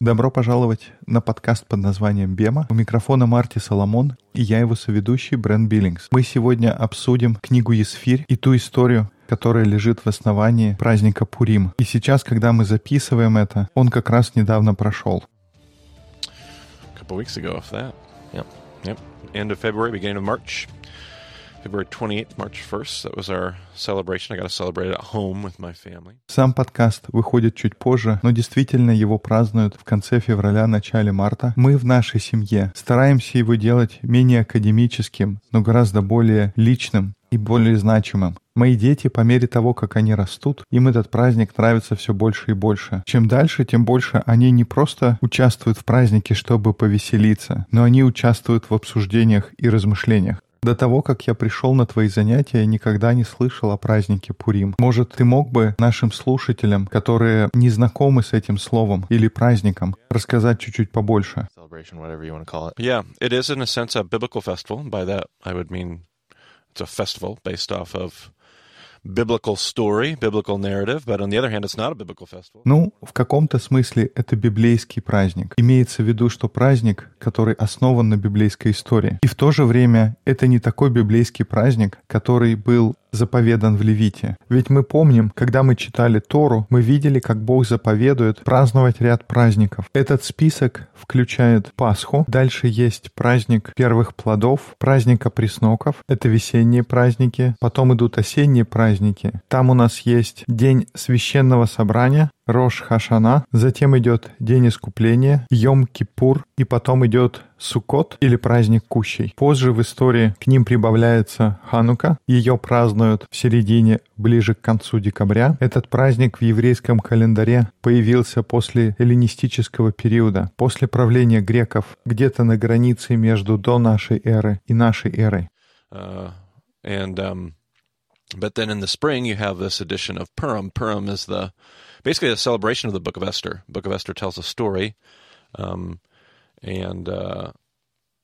Добро пожаловать на подкаст под названием «Бема». У микрофона Марти Соломон, и я его соведущий Брэн Биллингс. Мы сегодня обсудим книгу «Есфирь» и ту историю, которая лежит в основании праздника Пурим. И сейчас, когда мы записываем это, он как раз недавно прошел. A couple weeks ago, if that. Yep. Yep. End of February, beginning of March. February 28th, March 1st. That was our celebration. I got to celebrate at home with my family. Сам подкаст выходит чуть позже, но действительно его празднуют в конце февраля, начале марта. Мы в нашей семье стараемся его делать менее академическим, но гораздо более личным и более значимым. Мои дети, по мере того, как они растут, им этот праздник нравится все больше и больше. Чем дальше, тем больше они не просто участвуют в празднике, чтобы повеселиться, но они участвуют в обсуждениях и размышлениях. До того, как я пришел на твои занятия, я никогда не слышал о празднике Пурим. Может, ты мог бы нашим слушателям, которые не знакомы с этим словом или праздником, рассказать чуть-чуть побольше? Yeah, it is in a sense a biblical story, biblical narrative, but on the other hand, it's not a biblical festival. Ну, в каком-то смысле это библейский праздник. Имеется в виду, что праздник, который основан на библейской истории. И в то же время это не такой библейский праздник, который был заповедан в Левите. Ведь мы помним, когда мы читали Тору, мы видели, как Бог заповедует праздновать ряд праздников. Этот список включает Пасху, дальше есть праздник первых плодов, праздник опресноков, это весенние праздники, потом идут осенние праздники. Там у нас есть день священного собрания, Рош Хашана, затем идет День Искупления, Йом-Кипур, и потом идет Суккот или праздник Кущей. Позже в истории к ним прибавляется Ханука. Ее празднуют в середине, ближе к концу декабря. Этот праздник в еврейском календаре появился после эллинистического периода, после правления греков, где-то на границе между до нашей эры и нашей эрой. Uh, and um, but then in the spring you have this edition of Purim. Purim is the basically a celebration of the Book of Esther. Book of Esther tells a story, um, and uh,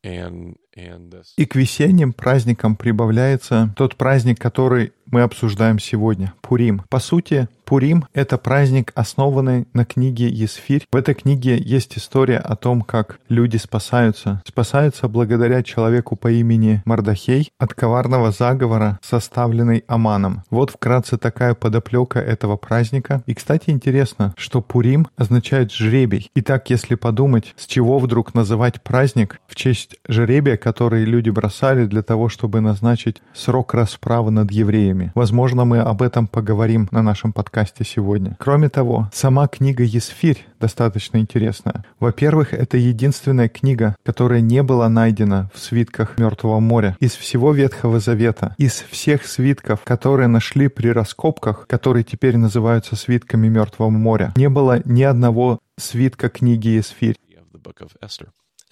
and and this. И к весенним праздникам прибавляется тот праздник, который мы обсуждаем сегодня — Пурим. По сути, Пурим — это праздник, основанный на книге Есфирь. В этой книге есть история о том, как люди спасаются. Спасаются благодаря человеку по имени Мардахей от коварного заговора, составленный Аманом. Вот вкратце такая подоплека этого праздника. И, кстати, интересно, что Пурим означает «жребий». Итак, если подумать, с чего вдруг называть праздник в честь жребия, который люди бросали для того, чтобы назначить срок расправы над евреями. Возможно, мы об этом поговорим на нашем подкасте сегодня. Кроме того, сама книга Есфирь достаточно интересная. Во-первых, это единственная книга, которая не была найдена в свитках Мертвого моря. Из всего Ветхого Завета, из всех свитков, которые нашли при раскопках, которые теперь называются свитками Мертвого моря, не было ни одного свитка книги Есфирь.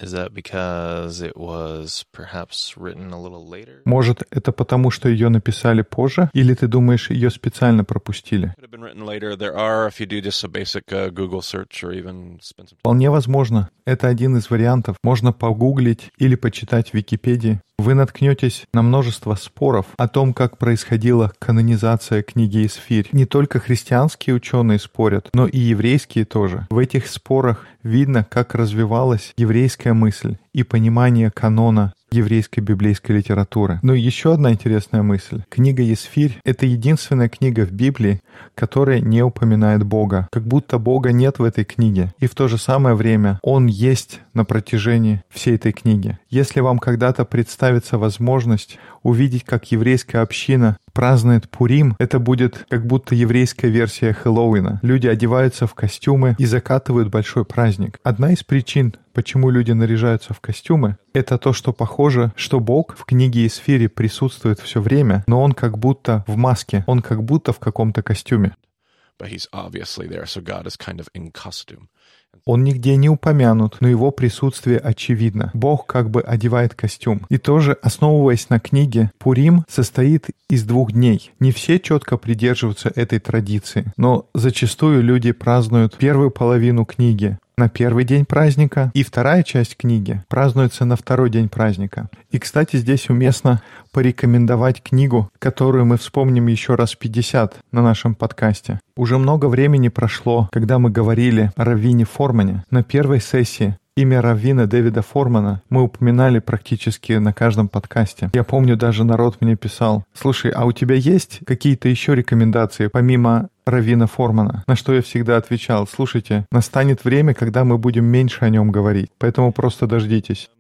Of the book of Esther. Is that because it was perhaps written a little later? Может, это потому, что ее написали позже? Или ты думаешь, ее специально пропустили? Could have been written later. There are, if you do just a basic uh, Google search or even spend some time. Вполне возможно. Это один из вариантов. Можно погуглить или почитать в Википедии. Вы наткнетесь на множество споров о том, как происходила канонизация книги Исфирь. Не только христианские ученые спорят, но и еврейские тоже. В этих спорах видно, как развивалась еврейская мысль и понимание канона еврейской библейской литературы. Но еще одна интересная мысль. Книга Есфирь — это единственная книга в Библии, которая не упоминает Бога. Как будто Бога нет в этой книге. И в то же самое время Он есть на протяжении всей этой книги. Если вам когда-то представится возможность увидеть, как еврейская община празднует Пурим, это будет как будто еврейская версия Хэллоуина. Люди одеваются в костюмы и закатывают большой праздник. Одна из причин, почему люди наряжаются в костюмы, это то, что похоже, что Бог в книге Исфири присутствует все время, но он как будто в маске, он как будто в каком-то костюме. Он нигде не упомянут, но его присутствие очевидно. Бог как бы одевает костюм. И тоже, основываясь на книге, Пурим состоит из двух дней. Не все четко придерживаются этой традиции, но зачастую люди празднуют первую половину книги, на первый день праздника, и вторая часть книги празднуется на второй день праздника. И, кстати, здесь уместно порекомендовать книгу, которую мы вспомним еще раз 50 на нашем подкасте. Уже много времени прошло, когда мы говорили о Равине Формане. На первой сессии Имя Раввина Дэвида Формана мы упоминали практически на каждом подкасте. Я помню, даже народ мне писал, «Слушай, а у тебя есть какие-то еще рекомендации, помимо Равина Формана, на что я всегда отвечал, слушайте, настанет время, когда мы будем меньше о нем говорить, поэтому просто дождитесь.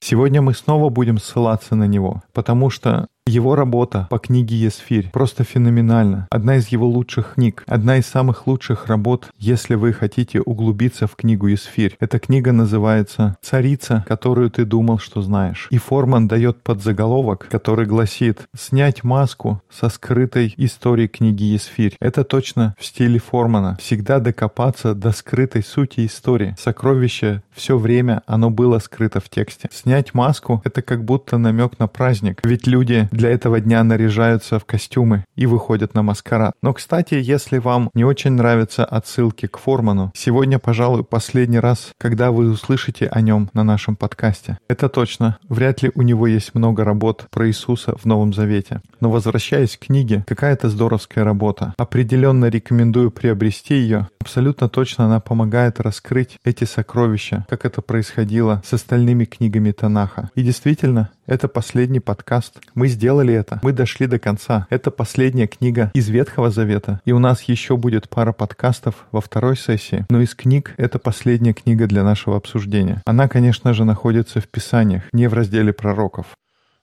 Сегодня мы снова будем ссылаться на него, потому что его работа по книге Есфирь просто феноменальна. Одна из его лучших книг, одна из самых лучших работ, если вы хотите углубиться в книгу Есфирь. Эта книга называется «Царица, которую ты думал, что знаешь». И Форман дает подзаголовок, который гласит «Снять маску со скрытой историей книги Есфирь». Это точно в стиле Формана. Всегда докопаться до скрытой сути истории. Сокровище все время оно было скрыто в тексте. Снять маску — это как будто намек на праздник. Ведь люди для этого дня наряжаются в костюмы и выходят на маскарад. Но, кстати, если вам не очень нравятся отсылки к Форману, сегодня, пожалуй, последний раз, когда вы услышите о нем на нашем подкасте. Это точно. Вряд ли у него есть много работ про Иисуса в Новом Завете. Но возвращаясь к книге, какая-то здоровская работа. Определенно рекомендую приобрести ее. Абсолютно точно она помогает раскрыть эти сокровища, как это происходило с остальными книгами Танаха. И действительно, это последний подкаст. Мы сделали это. Мы дошли до конца. Это последняя книга из Ветхого Завета. И у нас еще будет пара подкастов во второй сессии. Но из книг это последняя книга для нашего обсуждения. Она, конечно же, находится в Писаниях, не в разделе пророков.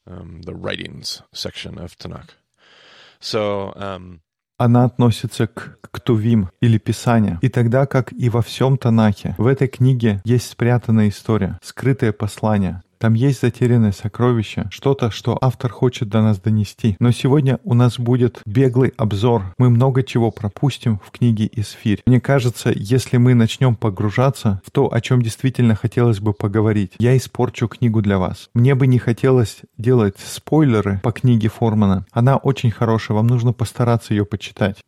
Um, the writings section of Tanakh. So, um... Она относится к Ктувим или Писания. И тогда, как и во всем Танахе, в этой книге есть спрятанная история, скрытое послание, там есть затерянное сокровище, что-то, что автор хочет до нас донести. Но сегодня у нас будет беглый обзор. Мы много чего пропустим в книге «Исфирь». Мне кажется, если мы начнем погружаться в то, о чем действительно хотелось бы поговорить, я испорчу книгу для вас. Мне бы не хотелось делать спойлеры по книге Формана. Она очень хорошая, вам нужно постараться ее почитать.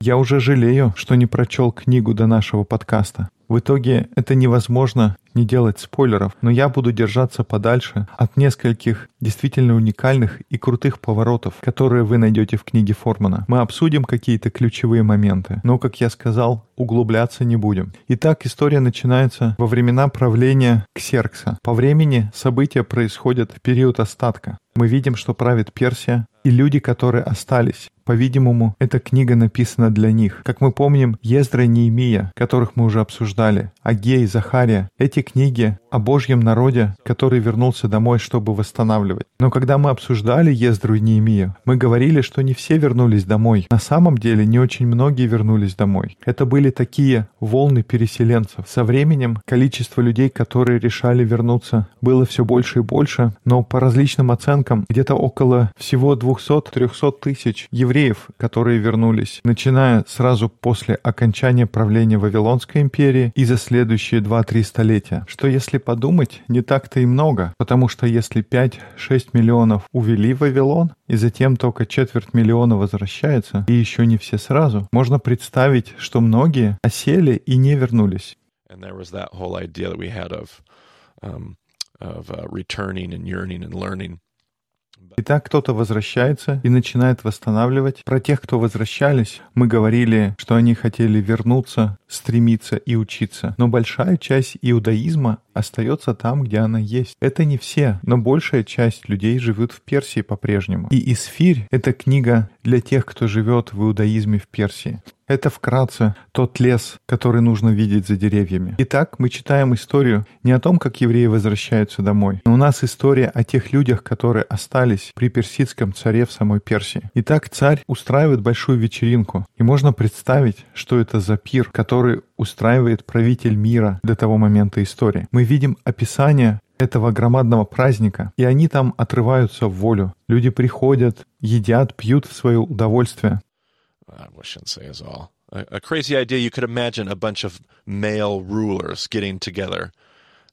Я уже жалею, что не прочел книгу до нашего подкаста. В итоге это невозможно не делать спойлеров, но я буду держаться подальше от нескольких действительно уникальных и крутых поворотов, которые вы найдете в книге Формана. Мы обсудим какие-то ключевые моменты, но, как я сказал, углубляться не будем. Итак, история начинается во времена правления Ксеркса. По времени события происходят в период остатка. Мы видим, что правит Персия, и люди, которые остались. По-видимому, эта книга написана для них. Как мы помним, Ездра и Неемия, которых мы уже обсуждали, Агей, Захария, эти книги о Божьем народе, который вернулся домой, чтобы восстанавливать. Но когда мы обсуждали Ездру и Неемию, мы говорили, что не все вернулись домой. На самом деле не очень многие вернулись домой. Это были такие волны переселенцев. Со временем количество людей, которые решали вернуться, было все больше и больше, но по различным оценкам где-то около всего 200-300 тысяч евреев, которые вернулись, начиная сразу после окончания правления Вавилонской империи и за следующие 2-3 столетия. Что если подумать, не так-то и много, потому что если 5-6 миллионов увели Вавилон, и затем только четверть миллиона возвращается, и еще не все сразу, можно представить, что многие осели и не вернулись. Итак, кто-то возвращается и начинает восстанавливать. Про тех, кто возвращались, мы говорили, что они хотели вернуться, стремиться и учиться. Но большая часть иудаизма остается там, где она есть. Это не все, но большая часть людей живет в Персии по-прежнему. И Исфирь — это книга для тех, кто живет в иудаизме в Персии. Это вкратце тот лес, который нужно видеть за деревьями. Итак, мы читаем историю не о том, как евреи возвращаются домой, но у нас история о тех людях, которые остались при персидском царе в самой Персии. Итак, царь устраивает большую вечеринку, и можно представить, что это за пир, который устраивает правитель мира до того момента истории. Мы видим описание этого громадного праздника, и они там отрываются в волю. Люди приходят, едят, пьют в свое удовольствие. I shouldn't say is all. a, a crazy idea. You could imagine a bunch of male rulers getting together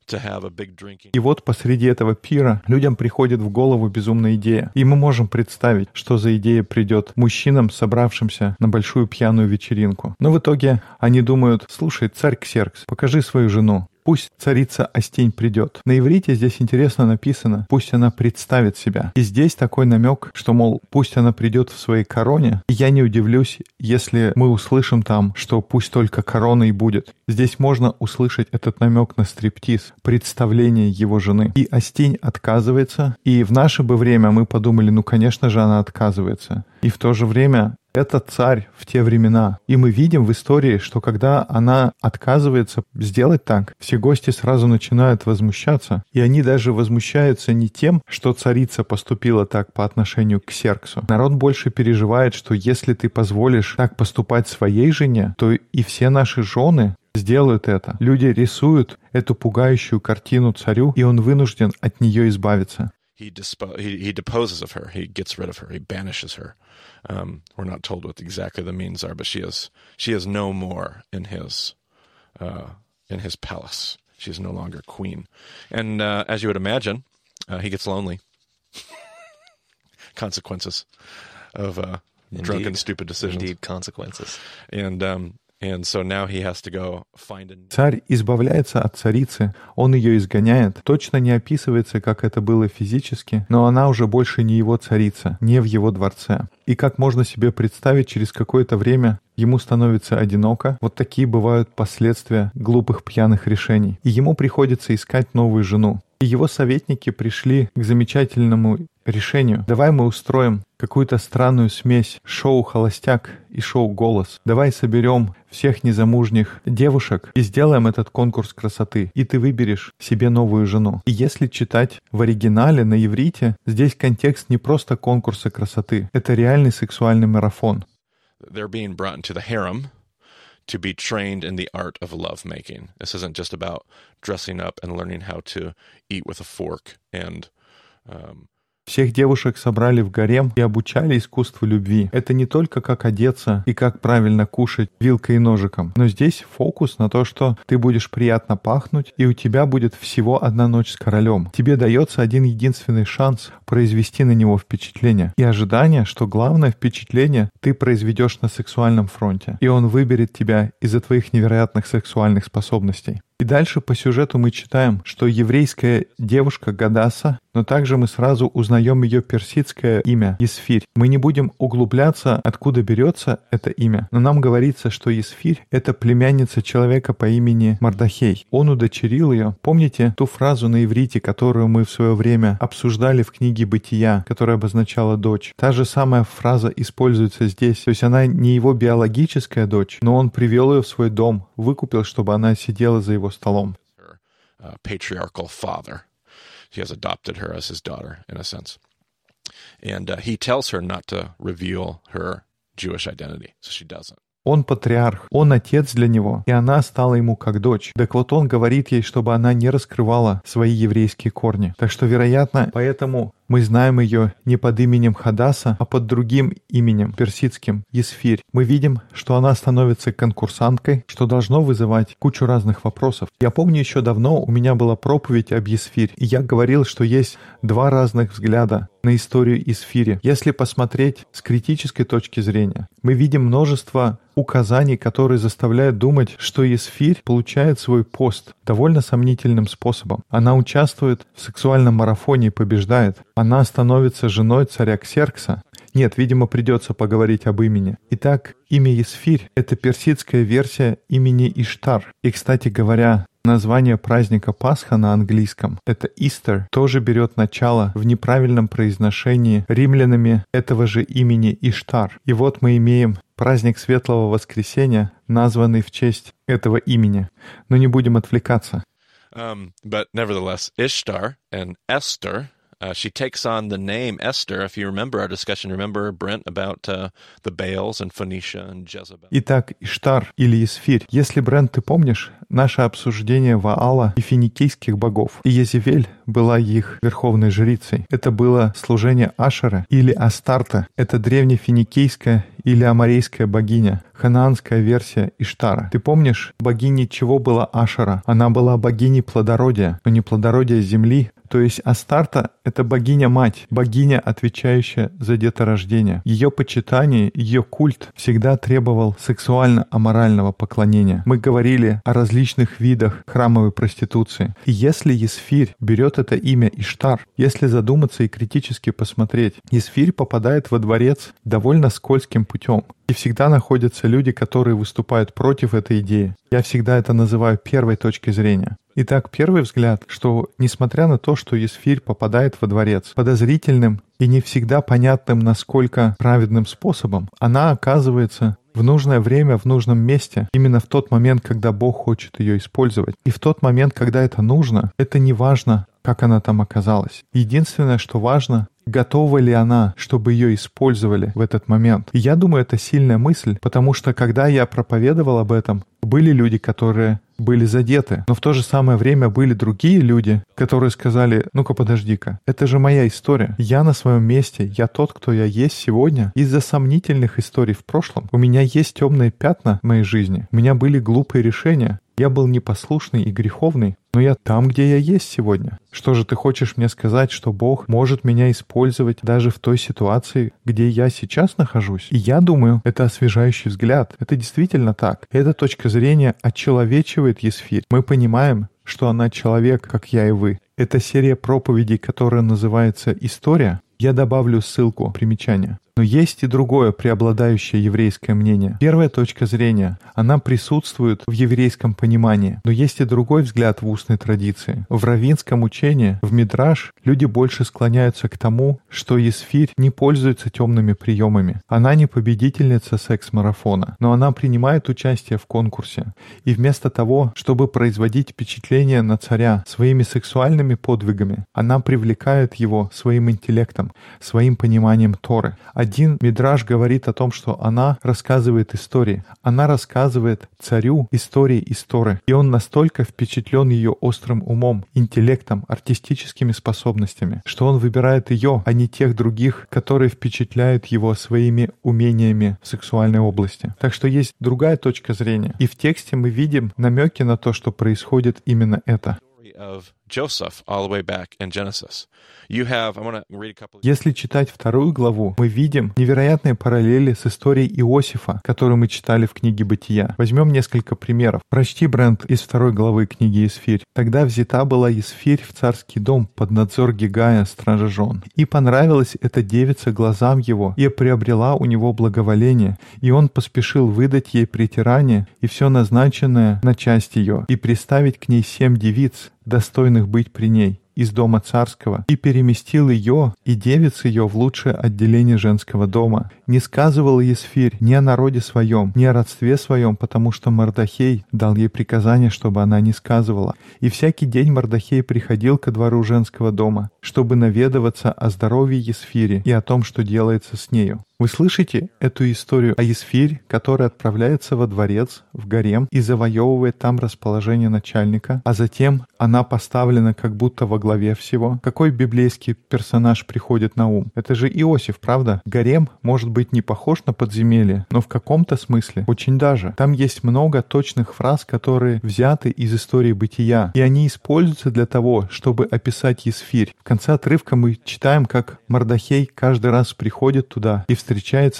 to have a big drinking. И вот посреди этого пира людям приходит в голову безумная идея. И мы можем представить, что за идея придет мужчинам, собравшимся на большую пьяную вечеринку. Но в итоге они думают, слушай, царь Ксеркс, покажи свою жену. Пусть царица Остень придет. На иврите здесь интересно написано «пусть она представит себя». И здесь такой намек, что, мол, пусть она придет в своей короне. И я не удивлюсь, если мы услышим там, что пусть только корона и будет. Здесь можно услышать этот намек на стриптиз, представление его жены. И Остень отказывается. И в наше бы время мы подумали, ну, конечно же, она отказывается. И в то же время это царь в те времена. И мы видим в истории, что когда она отказывается сделать так, все гости сразу начинают возмущаться. И они даже возмущаются не тем, что царица поступила так по отношению к Серксу. Народ больше переживает, что если ты позволишь так поступать своей жене, то и все наши жены сделают это. Люди рисуют эту пугающую картину царю, и он вынужден от нее избавиться. He, dispo- he, he. Um, we're not told what exactly the means are, but she is she is no more in his uh, in his palace. She is no longer queen. And uh, as you would imagine, uh, he gets lonely. Consequences of uh, drunken, stupid decisions. Indeed, consequences. And um, Царь избавляется от царицы, он ее изгоняет. Точно не описывается, как это было физически, но она уже больше не его царица, не в его дворце. И как можно себе представить, через какое-то время ему становится одиноко. Вот такие бывают последствия глупых пьяных решений. И ему приходится искать новую жену. И его советники пришли к замечательному решению. Давай мы устроим какую-то странную смесь шоу «Холостяк» и шоу «Голос». Давай соберем всех незамужних девушек и сделаем этот конкурс красоты. И ты выберешь себе новую жену. И если читать в оригинале на иврите, здесь контекст не просто конкурса красоты. Это реальный сексуальный марафон. They're being brought into the harem to be trained in the art of lovemaking. This isn't just about dressing up and learning how to eat with a fork and um, Всех девушек собрали в гарем и обучали искусству любви. Это не только как одеться и как правильно кушать вилкой и ножиком, но здесь фокус на то, что ты будешь приятно пахнуть, и у тебя будет всего одна ночь с королем. Тебе дается один единственный шанс произвести на него впечатление. И ожидание, что главное впечатление ты произведешь на сексуальном фронте, и он выберет тебя из-за твоих невероятных сексуальных способностей. И дальше по сюжету мы читаем, что еврейская девушка Гадаса, но также мы сразу узнаем ее персидское имя Исфирь. Мы не будем углубляться, откуда берется это имя, но нам говорится, что Исфирь — это племянница человека по имени Мардахей. Он удочерил ее. Помните ту фразу на иврите, которую мы в свое время обсуждали в книге «Бытия», которая обозначала дочь? Та же самая фраза используется здесь. То есть она не его биологическая дочь, но он привел ее в свой дом, выкупил, чтобы она сидела за его столом. her patriarchal father. He has adopted her as his daughter, in a sense. And uh, he tells her not to reveal her Jewish identity, so she doesn't. Он патриарх, он отец для него, и она стала ему как дочь. Так вот он говорит ей, чтобы она не раскрывала свои еврейские корни. Так что, вероятно, поэтому мы знаем ее не под именем Хадаса, а под другим именем, персидским, Есфирь. Мы видим, что она становится конкурсанткой, что должно вызывать кучу разных вопросов. Я помню еще давно у меня была проповедь об Есфирь, и я говорил, что есть два разных взгляда на историю Исфири. Если посмотреть с критической точки зрения, мы видим множество указаний, которые заставляют думать, что Исфирь получает свой пост довольно сомнительным способом. Она участвует в сексуальном марафоне и побеждает. Она становится женой царя Ксеркса. Нет, видимо, придется поговорить об имени. Итак, имя Исфирь — это персидская версия имени Иштар. И, кстати говоря, Название праздника Пасха на английском, это Easter, тоже берет начало в неправильном произношении римлянами этого же имени Иштар. И вот мы имеем праздник Светлого Воскресения, названный в честь этого имени. Но не будем отвлекаться. Um, but nevertheless, Ishtar and Esther, uh, she takes on the name Esther. If you remember our discussion, remember, Brent, about uh, the Baals and Phoenicia and Jezebel? Итак, Иштар или Исфирь. Если, Брент, ты помнишь наше обсуждение Ваала и финикийских богов, и Езевель была их верховной жрицей. Это было служение Ашера или Астарта. Это древнефиникийское или амарейская богиня, ханаанская версия Иштара. Ты помнишь, богиней чего была Ашера? Она была богиней плодородия, но не плодородия земли, то есть Астарта — это богиня-мать, богиня, отвечающая за деторождение. Ее почитание, ее культ всегда требовал сексуально-аморального поклонения. Мы говорили о различных видах храмовой проституции. И если Есфирь берет это имя Иштар, если задуматься и критически посмотреть, Есфирь попадает во дворец довольно скользким путем. И всегда находятся люди, которые выступают против этой идеи. Я всегда это называю первой точкой зрения. Итак, первый взгляд, что несмотря на то, что Есфирь попадает во дворец подозрительным и не всегда понятным, насколько праведным способом, она оказывается в нужное время, в нужном месте, именно в тот момент, когда Бог хочет ее использовать. И в тот момент, когда это нужно, это не важно, как она там оказалась. Единственное, что важно, готова ли она, чтобы ее использовали в этот момент. И я думаю, это сильная мысль, потому что когда я проповедовал об этом, были люди, которые были задеты. Но в то же самое время были другие люди, которые сказали, ну-ка подожди-ка, это же моя история. Я на своем месте, я тот, кто я есть сегодня. Из-за сомнительных историй в прошлом у меня есть темные пятна в моей жизни. У меня были глупые решения. Я был непослушный и греховный, но я там, где я есть сегодня. Что же ты хочешь мне сказать, что Бог может меня использовать даже в той ситуации, где я сейчас нахожусь? И я думаю, это освежающий взгляд. Это действительно так. Эта точка зрения отчеловечивает Есфирь. Мы понимаем, что она человек, как я и вы. Это серия проповедей, которая называется «История». Я добавлю ссылку примечания. Но есть и другое преобладающее еврейское мнение. Первая точка зрения, она присутствует в еврейском понимании, но есть и другой взгляд в устной традиции. В равинском учении, в Мидраш, люди больше склоняются к тому, что Есфирь не пользуется темными приемами. Она не победительница секс-марафона, но она принимает участие в конкурсе. И вместо того, чтобы производить впечатление на царя своими сексуальными подвигами, она привлекает его своим интеллектом, своим пониманием Торы. Один мидраж говорит о том, что она рассказывает истории. Она рассказывает царю истории истории. И он настолько впечатлен ее острым умом, интеллектом, артистическими способностями, что он выбирает ее, а не тех других, которые впечатляют его своими умениями в сексуальной области. Так что есть другая точка зрения. И в тексте мы видим намеки на то, что происходит именно это. Если читать вторую главу, мы видим невероятные параллели с историей Иосифа, которую мы читали в книге «Бытия». Возьмем несколько примеров. Прочти, Брент, из второй главы книги «Исфирь». «Тогда взята была Исфирь в царский дом под надзор Гигая, стража жен. И понравилась эта девица глазам его, и приобрела у него благоволение, и он поспешил выдать ей притирание и все назначенное на часть ее, и приставить к ней семь девиц, достойных быть при ней из дома царского, и переместил ее и девиц ее в лучшее отделение женского дома. Не сказывал Есфирь ни о народе своем, ни о родстве своем, потому что Мардахей дал ей приказание, чтобы она не сказывала. И всякий день Мардахей приходил ко двору женского дома, чтобы наведываться о здоровье Есфири и о том, что делается с нею. Вы слышите эту историю о Есфирь, который отправляется во дворец, в гарем, и завоевывает там расположение начальника, а затем она поставлена как будто во главе всего? Какой библейский персонаж приходит на ум? Это же Иосиф, правда? Гарем может быть не похож на подземелье, но в каком-то смысле очень даже. Там есть много точных фраз, которые взяты из истории бытия, и они используются для того, чтобы описать Есфирь. В конце отрывка мы читаем, как Мардахей каждый раз приходит туда и встречается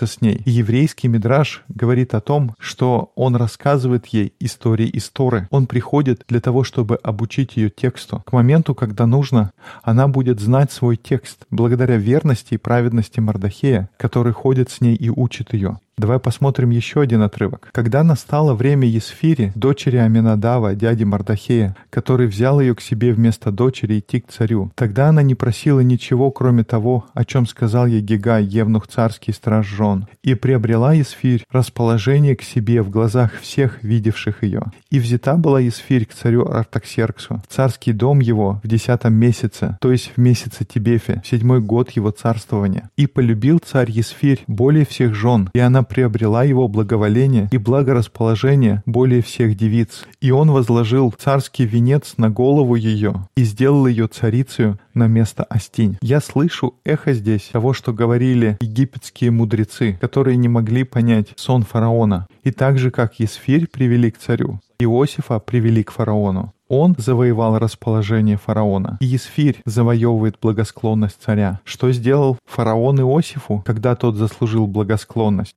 с ней. И еврейский мидраж говорит о том, что он рассказывает ей истории из Торы. Он приходит для того, чтобы обучить ее тексту. К моменту, когда нужно, она будет знать свой текст благодаря верности и праведности Мардахея, который ходит с ней и учит ее. Давай посмотрим еще один отрывок. Когда настало время Есфири, дочери Аминадава, дяди Мардахея, который взял ее к себе вместо дочери идти к царю, тогда она не просила ничего, кроме того, о чем сказал ей Гигай, евнух царский страж жен, и приобрела Есфирь расположение к себе в глазах всех видевших ее. И взята была Есфирь к царю Артаксерксу, в царский дом его в десятом месяце, то есть в месяце Тибефе, в седьмой год его царствования. И полюбил царь Есфирь более всех жен, и она приобрела его благоволение и благорасположение более всех девиц. И он возложил царский венец на голову ее и сделал ее царицею на место Астинь. Я слышу эхо здесь того, что говорили египетские мудрецы, которые не могли понять сон фараона. И так же, как Есфирь привели к царю, Иосифа привели к фараону. Он завоевал расположение фараона. И Исфирь завоевывает благосклонность царя. Что сделал фараон Иосифу, когда тот заслужил благосклонность?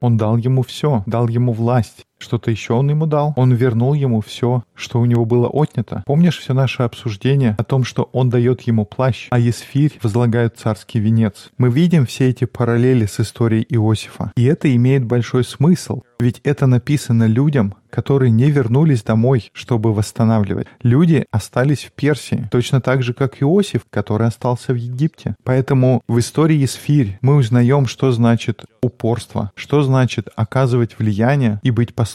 Он дал ему все, дал ему власть. Что-то еще он ему дал. Он вернул ему все, что у него было отнято. Помнишь все наше обсуждение о том, что он дает ему плащ, а Есфирь возлагает царский венец? Мы видим все эти параллели с историей Иосифа. И это имеет большой смысл. Ведь это написано людям, которые не вернулись домой, чтобы восстанавливать. Люди остались в Персии, точно так же, как Иосиф, который остался в Египте. Поэтому в истории Есфирь мы узнаем, что значит упорство, что значит оказывать влияние и быть послушным.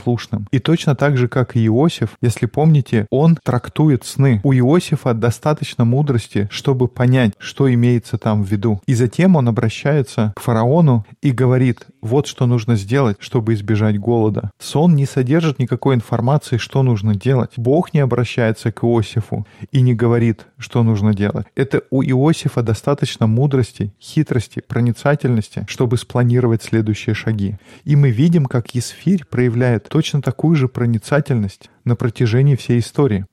И точно так же, как и Иосиф, если помните, он трактует сны. У Иосифа достаточно мудрости, чтобы понять, что имеется там в виду. И затем он обращается к фараону и говорит, вот что нужно сделать, чтобы избежать голода. Сон не содержит никакой информации, что нужно делать. Бог не обращается к Иосифу и не говорит, что нужно делать. Это у Иосифа достаточно мудрости, хитрости, проницательности, чтобы спланировать следующие шаги. И мы видим, как Есфирь проявляет точно такую же проницательность на протяжении всей истории.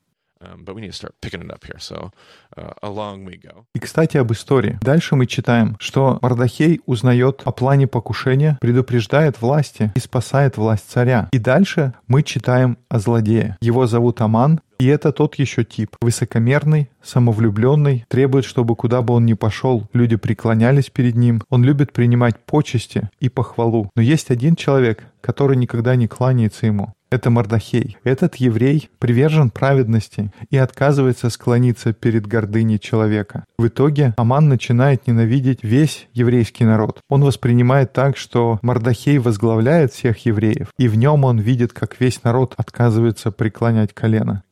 И, кстати, об истории. Дальше мы читаем, что Мардахей узнает о плане покушения, предупреждает власти и спасает власть царя. И дальше мы читаем о злодее. Его зовут Аман, и это тот еще тип. Высокомерный, самовлюбленный, требует, чтобы куда бы он ни пошел, люди преклонялись перед ним. Он любит принимать почести и похвалу. Но есть один человек, который никогда не кланяется ему. Это Мардахей. Этот еврей привержен праведности и отказывается склониться перед гордыней человека. В итоге Аман начинает ненавидеть весь еврейский народ. Он воспринимает так, что Мардахей возглавляет всех евреев, и в нем он видит, как весь народ отказывается преклонять колено.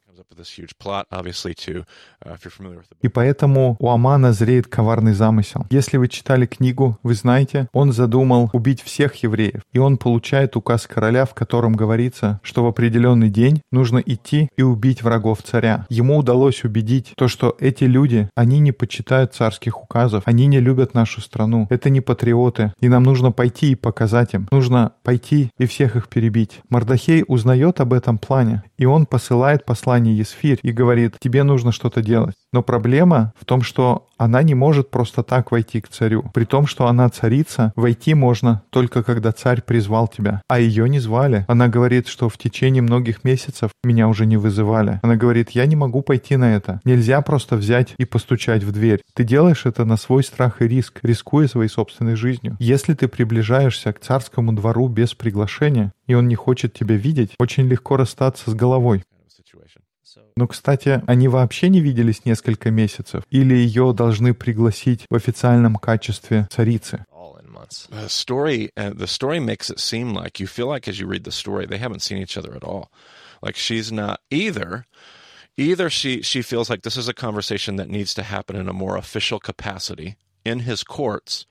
И поэтому у Амана зреет коварный замысел. Если вы читали книгу, вы знаете, он задумал убить всех евреев. И он получает указ короля, в котором говорится, что в определенный день нужно идти и убить врагов царя. Ему удалось убедить то, что эти люди, они не почитают царских указов, они не любят нашу страну. Это не патриоты. И нам нужно пойти и показать им. Нужно пойти и всех их перебить. Мардахей узнает об этом плане, и он посылает послание Есфирь и говорит, тебе нужно что-то делать. Но проблема в том, что она не может просто так войти к царю. При том, что она царица, войти можно только когда царь призвал тебя. А ее не звали. Она говорит, что в течение многих месяцев меня уже не вызывали. Она говорит, я не могу пойти на это. Нельзя просто взять и постучать в дверь. Ты делаешь это на свой страх и риск, рискуя своей собственной жизнью. Если ты приближаешься к царскому двору без приглашения, и он не хочет тебя видеть, очень легко расстаться с головой. Но, кстати, они вообще не виделись несколько месяцев? Или ее должны пригласить в официальном качестве царицы? The story, uh, the story makes it seem like you feel like as you read the story, they haven't seen each other at all. Like she's not either. Either she she feels like this is a conversation that needs to happen in a more official capacity in his courts,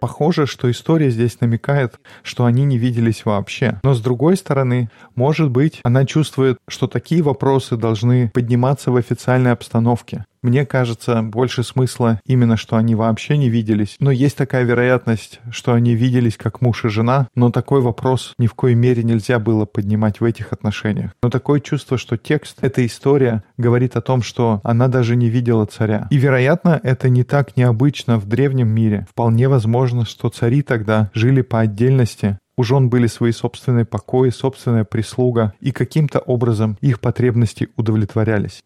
Похоже, что история здесь намекает, что они не виделись вообще. Но с другой стороны, может быть, она чувствует, что такие вопросы должны подниматься в официальной обстановке. Мне кажется, больше смысла именно, что они вообще не виделись. Но есть такая вероятность, что они виделись как муж и жена, но такой вопрос ни в коей мере нельзя было поднимать в этих отношениях. Но такое чувство, что текст, эта история говорит о том, что она даже не видела царя. И, вероятно, это не так необычно в древнем мире. Вполне возможно, что цари тогда жили по отдельности, у жен были свои собственные покои, собственная прислуга, и каким-то образом их потребности удовлетворялись.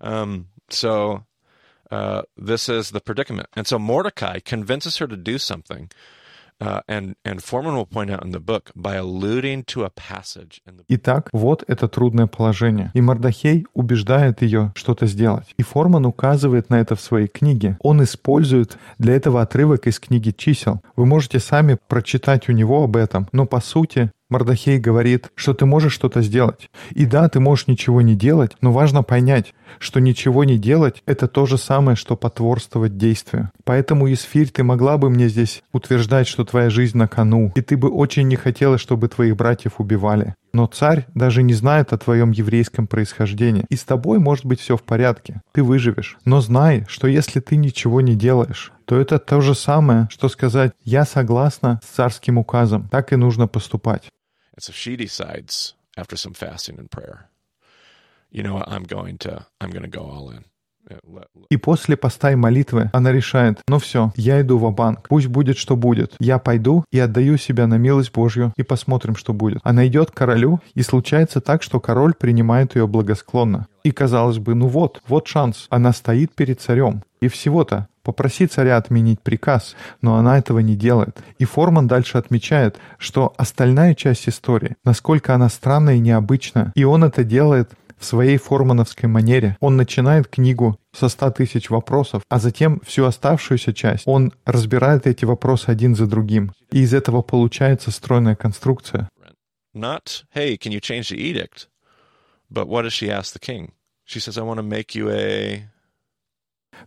Um, so uh, this is the predicament. And so Mordecai convinces her to do something. Uh, and, and Foreman will point out in the book by alluding to a passage in the... Итак, вот это трудное положение. И Мардахей убеждает ее что-то сделать. И Форман указывает на это в своей книге. Он использует для этого отрывок из книги чисел. Вы можете сами прочитать у него об этом, но по сути Мордахей говорит, что ты можешь что-то сделать. И да, ты можешь ничего не делать, но важно понять, что ничего не делать — это то же самое, что потворствовать действию. Поэтому, Исфирь, ты могла бы мне здесь утверждать, что твоя жизнь на кону, и ты бы очень не хотела, чтобы твоих братьев убивали. Но царь даже не знает о твоем еврейском происхождении, и с тобой может быть все в порядке, ты выживешь. Но знай, что если ты ничего не делаешь, то это то же самое, что сказать «я согласна с царским указом». Так и нужно поступать. And so she decides after some fasting and prayer, you know, I'm going to, I'm going go all in. И после поста и молитвы она решает, ну все, я иду в банк пусть будет, что будет. Я пойду и отдаю себя на милость Божью, и посмотрим, что будет. Она идет к королю, и случается так, что король принимает ее благосклонно. И казалось бы, ну вот, вот шанс. Она стоит перед царем. И всего-то попроси царя отменить приказ, но она этого не делает. И Форман дальше отмечает, что остальная часть истории, насколько она странная и необычна, и он это делает в своей формановской манере. Он начинает книгу со 100 тысяч вопросов, а затем всю оставшуюся часть он разбирает эти вопросы один за другим. И из этого получается стройная конструкция. Not, hey, can you change the edict? But what does she ask the king? She says, I want to make you a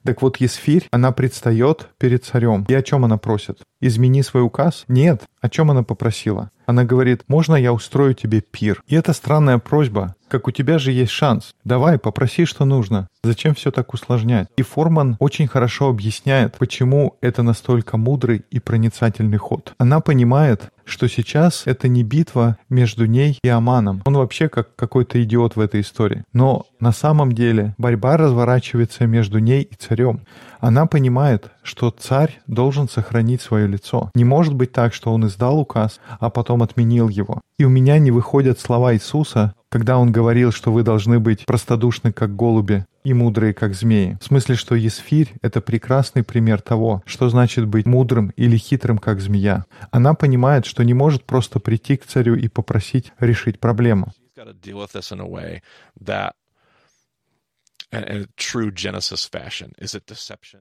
так вот, Есфирь, она предстает перед царем. И о чем она просит? Измени свой указ? Нет. О чем она попросила? Она говорит, можно я устрою тебе пир? И это странная просьба. Как у тебя же есть шанс. Давай, попроси, что нужно. Зачем все так усложнять? И Форман очень хорошо объясняет, почему это настолько мудрый и проницательный ход. Она понимает, что сейчас это не битва между ней и Аманом. Он вообще как какой-то идиот в этой истории. Но на самом деле борьба разворачивается между ней и царем. Она понимает, что царь должен сохранить свое лицо. Не может быть так, что он издал указ, а потом отменил его. И у меня не выходят слова Иисуса, когда он говорил, что вы должны быть простодушны, как голуби, и мудрые, как змеи. В смысле, что Есфирь — это прекрасный пример того, что значит быть мудрым или хитрым, как змея. Она понимает, что не может просто прийти к царю и попросить решить проблему.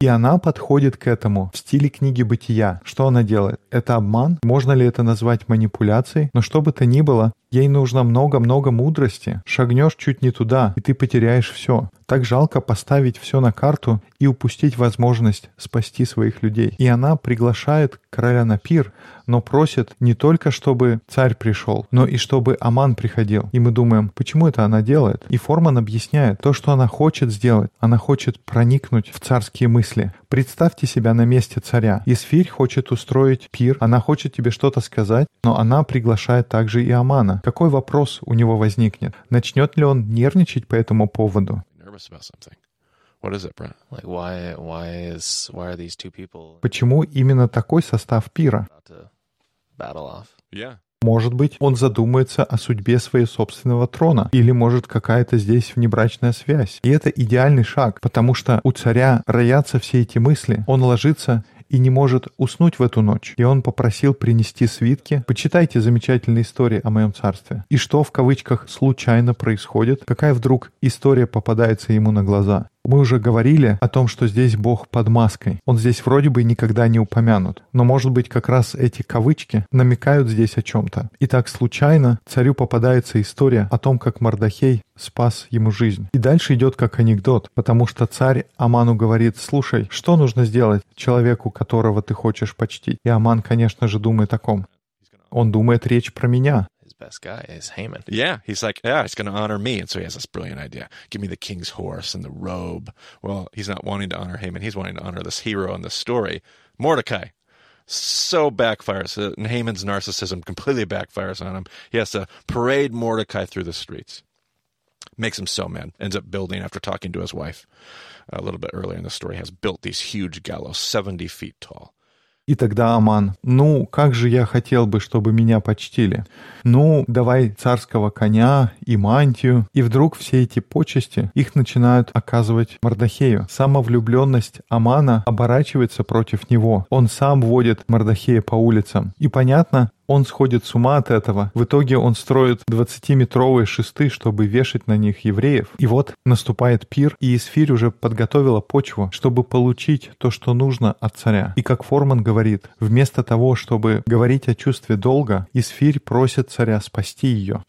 И она подходит к этому в стиле книги «Бытия». Что она делает? Это обман? Можно ли это назвать манипуляцией? Но что бы то ни было, ей нужно много-много мудрости. Шагнешь чуть не туда, и ты потеряешь все. Так жалко поставить все на карту и упустить возможность спасти своих людей. И она приглашает короля на пир, но просит не только, чтобы царь пришел, но и чтобы Аман приходил. И мы думаем, почему это она делает? И Форман объясняет, то, что она хочет сделать, она хочет проникнуть в царские мысли. Представьте себя на месте царя. Исфирь хочет устроить пир, она хочет тебе что-то сказать, но она приглашает также и Амана. Какой вопрос у него возникнет? Начнет ли он нервничать по этому поводу? Почему именно такой состав пира? Может быть, он задумается о судьбе своего собственного трона. Или, может, какая-то здесь внебрачная связь. И это идеальный шаг, потому что у царя роятся все эти мысли. Он ложится и не может уснуть в эту ночь. И он попросил принести свитки. Почитайте замечательные истории о моем царстве. И что в кавычках случайно происходит? Какая вдруг история попадается ему на глаза? Мы уже говорили о том, что здесь Бог под маской. Он здесь вроде бы никогда не упомянут. Но, может быть, как раз эти кавычки намекают здесь о чем-то. И так случайно царю попадается история о том, как Мардахей спас ему жизнь. И дальше идет как анекдот, потому что царь Аману говорит, слушай, что нужно сделать человеку, которого ты хочешь почтить? И Аман, конечно же, думает о ком? Он думает речь про меня best guy is Haman. Yeah, he's like, yeah, he's going to honor me. And so he has this brilliant idea. Give me the king's horse and the robe. Well, he's not wanting to honor Haman. He's wanting to honor this hero in the story, Mordecai. So backfires. Uh, and Haman's narcissism completely backfires on him. He has to parade Mordecai through the streets. Makes him so mad. Ends up building, after talking to his wife a little bit earlier in the story, has built these huge gallows, 70 feet tall. И тогда Аман, ну, как же я хотел бы, чтобы меня почтили. Ну, давай царского коня и мантию. И вдруг все эти почести, их начинают оказывать Мардахею. Самовлюбленность Амана оборачивается против него. Он сам водит Мардахея по улицам. И понятно, Он сходит с ума от этого. В итоге он строит 20-метровые шесты, чтобы вешать на них евреев. И вот наступает пир, и Исфирь уже подготовила почву, чтобы получить то, что нужно от царя. И как Форман говорит, вместо того, чтобы говорить о чувстве долга, Исфирь просит царя спасти ее.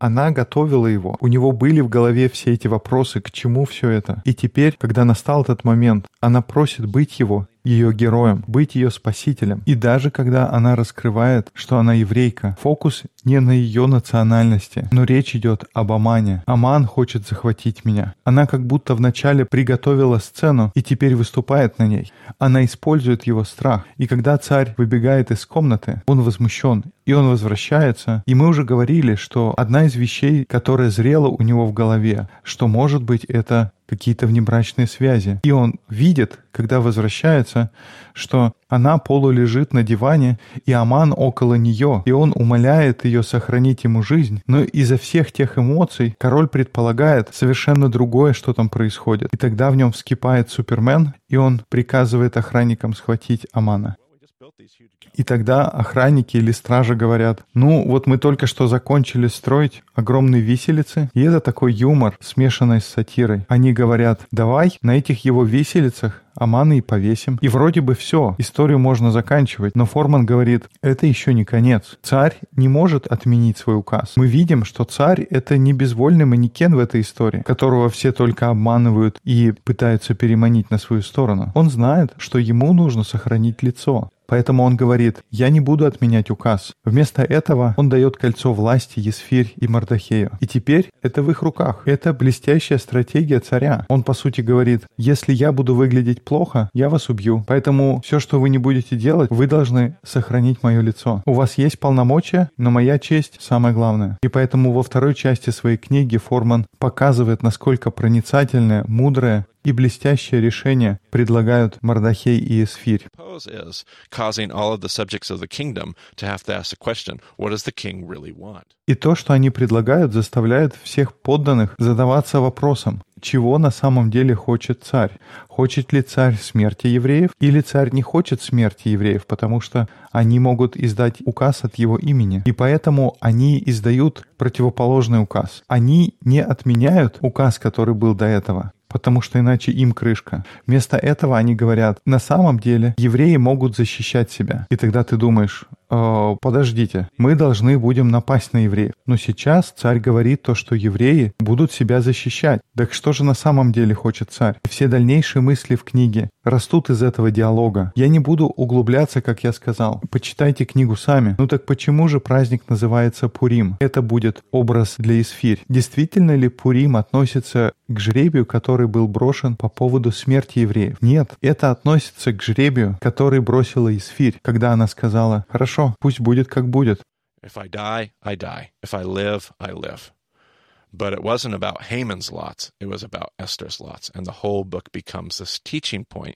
Она готовила его. У него были в голове все эти вопросы, к чему все это. И теперь, когда настал этот момент, она просит быть его ее героем, быть ее спасителем. И даже когда она раскрывает, что она еврейка, фокус не на ее национальности, но речь идет об Амане. Аман хочет захватить меня. Она как будто вначале приготовила сцену и теперь выступает на ней. Она использует его страх. И когда царь выбегает из комнаты, он возмущен, и он возвращается. И мы уже говорили, что одна из вещей, которая зрела у него в голове, что может быть это какие-то внебрачные связи. И он видит, когда возвращается, что она полулежит на диване, и Аман около нее, и он умоляет ее сохранить ему жизнь. Но из-за всех тех эмоций король предполагает совершенно другое, что там происходит. И тогда в нем вскипает Супермен, и он приказывает охранникам схватить Амана. И тогда охранники или стражи говорят, ну вот мы только что закончили строить огромные виселицы, и это такой юмор, смешанный с сатирой. Они говорят, давай на этих его виселицах Амана и повесим. И вроде бы все, историю можно заканчивать. Но Форман говорит, это еще не конец. Царь не может отменить свой указ. Мы видим, что царь — это не безвольный манекен в этой истории, которого все только обманывают и пытаются переманить на свою сторону. Он знает, что ему нужно сохранить лицо. Поэтому он говорит, я не буду отменять указ. Вместо этого он дает кольцо власти Есфирь и Мардахею. И теперь это в их руках. Это блестящая стратегия царя. Он, по сути, говорит, если я буду выглядеть плохо, я вас убью. Поэтому все, что вы не будете делать, вы должны сохранить мое лицо. У вас есть полномочия, но моя честь самое главное. И поэтому во второй части своей книги Форман показывает, насколько проницательная, мудрая и блестящее решение предлагают Мардахей и Эсфирь. И то, что они предлагают, заставляет всех подданных задаваться вопросом, чего на самом деле хочет царь. Хочет ли царь смерти евреев или царь не хочет смерти евреев, потому что они могут издать указ от его имени. И поэтому они издают противоположный указ. Они не отменяют указ, который был до этого потому что иначе им крышка. Вместо этого они говорят, на самом деле евреи могут защищать себя. И тогда ты думаешь, «Э, подождите, мы должны будем напасть на евреев. Но сейчас царь говорит то, что евреи будут себя защищать. Так что же на самом деле хочет царь? Все дальнейшие мысли в книге растут из этого диалога. Я не буду углубляться, как я сказал. Почитайте книгу сами. Ну так почему же праздник называется Пурим? Это будет образ для Исфирь. Действительно ли Пурим относится к жребию, который был брошен по поводу смерти евреев? Нет, это относится к жребию, который бросила Исфирь, когда она сказала, хорошо, пусть будет как будет. If I die, I die. If I live, I live. But it wasn't about Haman's lots, it was about Esther's lots. And the whole book becomes this teaching point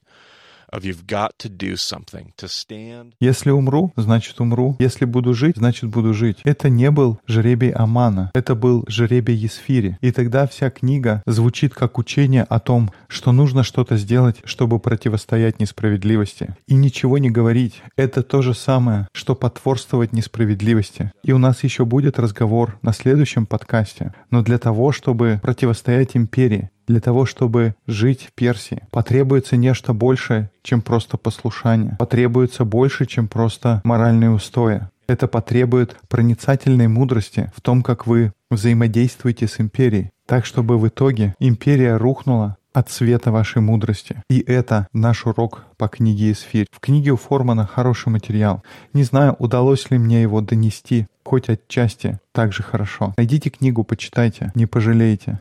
Если умру, значит умру. Если буду жить, значит буду жить. Это не был жребий Амана, это был жребий Есфири. И тогда вся книга звучит как учение о том, что нужно что-то сделать, чтобы противостоять несправедливости. И ничего не говорить. Это то же самое, что потворствовать несправедливости. И у нас еще будет разговор на следующем подкасте. Но для того, чтобы противостоять империи, для того, чтобы жить в Персии, потребуется нечто большее, чем просто послушание. Потребуется больше, чем просто моральные устои. Это потребует проницательной мудрости в том, как вы взаимодействуете с империей, так чтобы в итоге империя рухнула от света вашей мудрости. И это наш урок по книге Исфирь. В книге у Формана хороший материал. Не знаю, удалось ли мне его донести, хоть отчасти так же хорошо. Найдите книгу, почитайте, не пожалеете.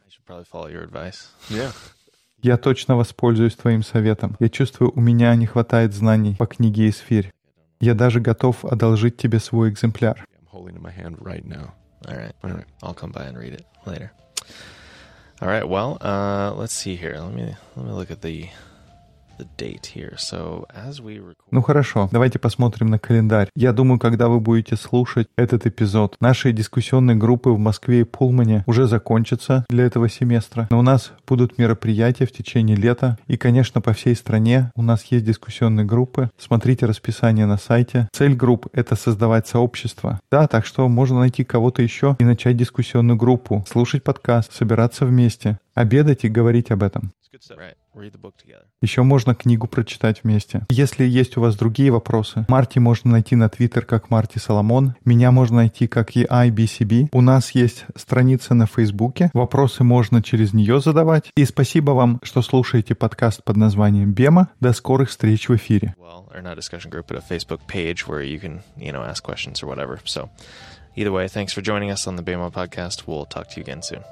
Я точно воспользуюсь твоим советом. Я чувствую, у меня не хватает знаний по книге Исфирь. Я даже готов одолжить тебе свой экземпляр. All right. All right. I'll come by and read it later. All right. Well, uh, let's see here. Let me let me look at the Ну хорошо, давайте посмотрим на календарь. Я думаю, когда вы будете слушать этот эпизод, наши дискуссионные группы в Москве и Пулмане уже закончатся для этого семестра. Но у нас будут мероприятия в течение лета. И, конечно, по всей стране у нас есть дискуссионные группы. Смотрите расписание на сайте. Цель групп — это создавать сообщество. Да, так что можно найти кого-то еще и начать дискуссионную группу, слушать подкаст, собираться вместе, обедать и говорить об этом. Right, Еще можно книгу прочитать вместе. Если есть у вас другие вопросы, Марти можно найти на Твиттер как Марти Соломон, меня можно найти как EIBCB. У нас есть страница на Фейсбуке, вопросы можно через нее задавать. И спасибо вам, что слушаете подкаст под названием «Бема». До скорых встреч в эфире. Either way, thanks for joining us on the BMO podcast. We'll talk to you again soon.